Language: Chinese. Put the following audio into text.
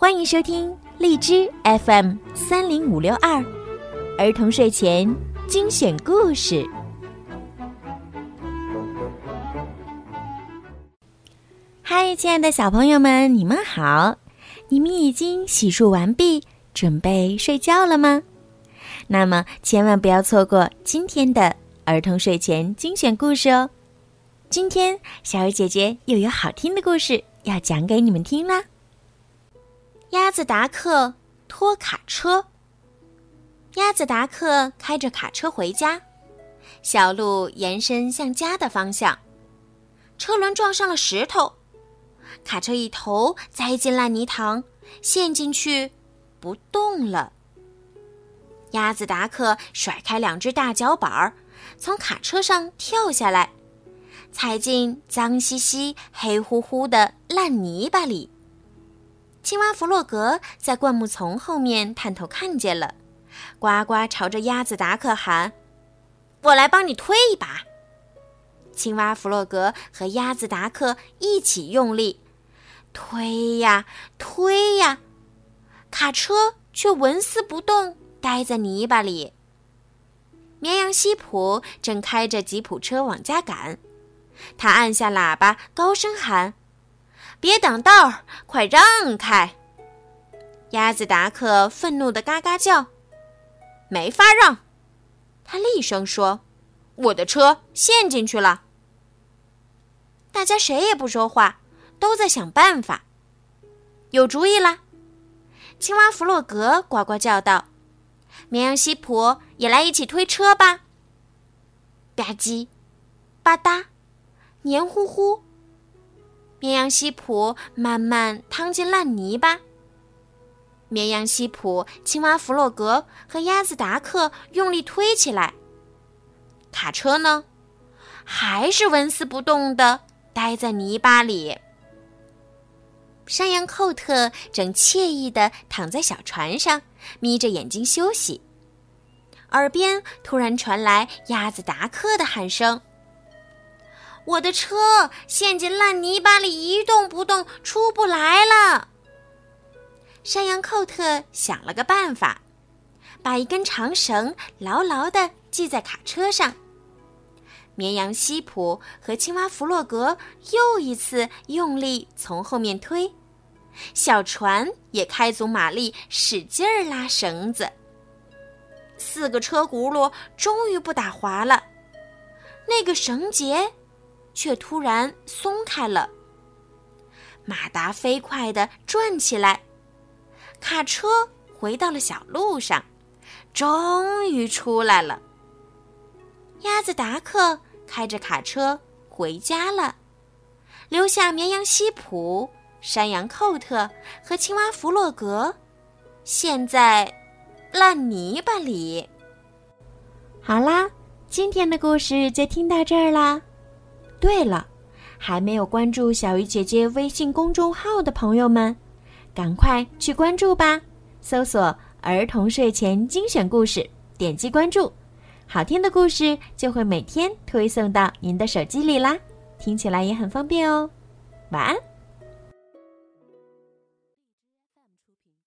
欢迎收听荔枝 FM 三零五六二儿童睡前精选故事。嗨，亲爱的小朋友们，你们好！你们已经洗漱完毕，准备睡觉了吗？那么千万不要错过今天的儿童睡前精选故事哦！今天小鱼姐姐又有好听的故事要讲给你们听啦。鸭子达克拖卡车。鸭子达克开着卡车回家，小路延伸向家的方向，车轮撞上了石头，卡车一头栽进烂泥塘，陷进去不动了。鸭子达克甩开两只大脚板儿，从卡车上跳下来，踩进脏兮兮、黑乎乎的烂泥巴里。青蛙弗洛格在灌木丛后面探头看见了，呱呱朝着鸭子达克喊：“我来帮你推一把。”青蛙弗洛格和鸭子达克一起用力推呀推呀，卡车却纹丝不动，待在泥巴里。绵羊西普正开着吉普车往家赶，他按下喇叭，高声喊。别挡道，快让开！鸭子达克愤怒的嘎嘎叫，没法让。他厉声说：“我的车陷进去了。”大家谁也不说话，都在想办法。有主意啦！青蛙弗洛格呱呱叫道：“绵羊西普也来一起推车吧！”吧唧，吧嗒，黏糊糊。绵羊西普慢慢趟进烂泥巴。绵羊西普、青蛙弗洛格和鸭子达克用力推起来。卡车呢，还是纹丝不动的待在泥巴里。山羊寇特正惬意的躺在小船上，眯着眼睛休息。耳边突然传来鸭子达克的喊声。我的车陷进烂泥巴里，一动不动，出不来了。山羊寇特想了个办法，把一根长绳牢牢地系在卡车上。绵羊西普和青蛙弗洛格又一次用力从后面推，小船也开足马力，使劲儿拉绳子。四个车轱辘终于不打滑了，那个绳结。却突然松开了，马达飞快地转起来，卡车回到了小路上，终于出来了。鸭子达克开着卡车回家了，留下绵羊西普、山羊寇特和青蛙弗洛格，陷在烂泥巴里。好啦，今天的故事就听到这儿啦。对了，还没有关注小鱼姐姐微信公众号的朋友们，赶快去关注吧！搜索“儿童睡前精选故事”，点击关注，好听的故事就会每天推送到您的手机里啦，听起来也很方便哦。晚安。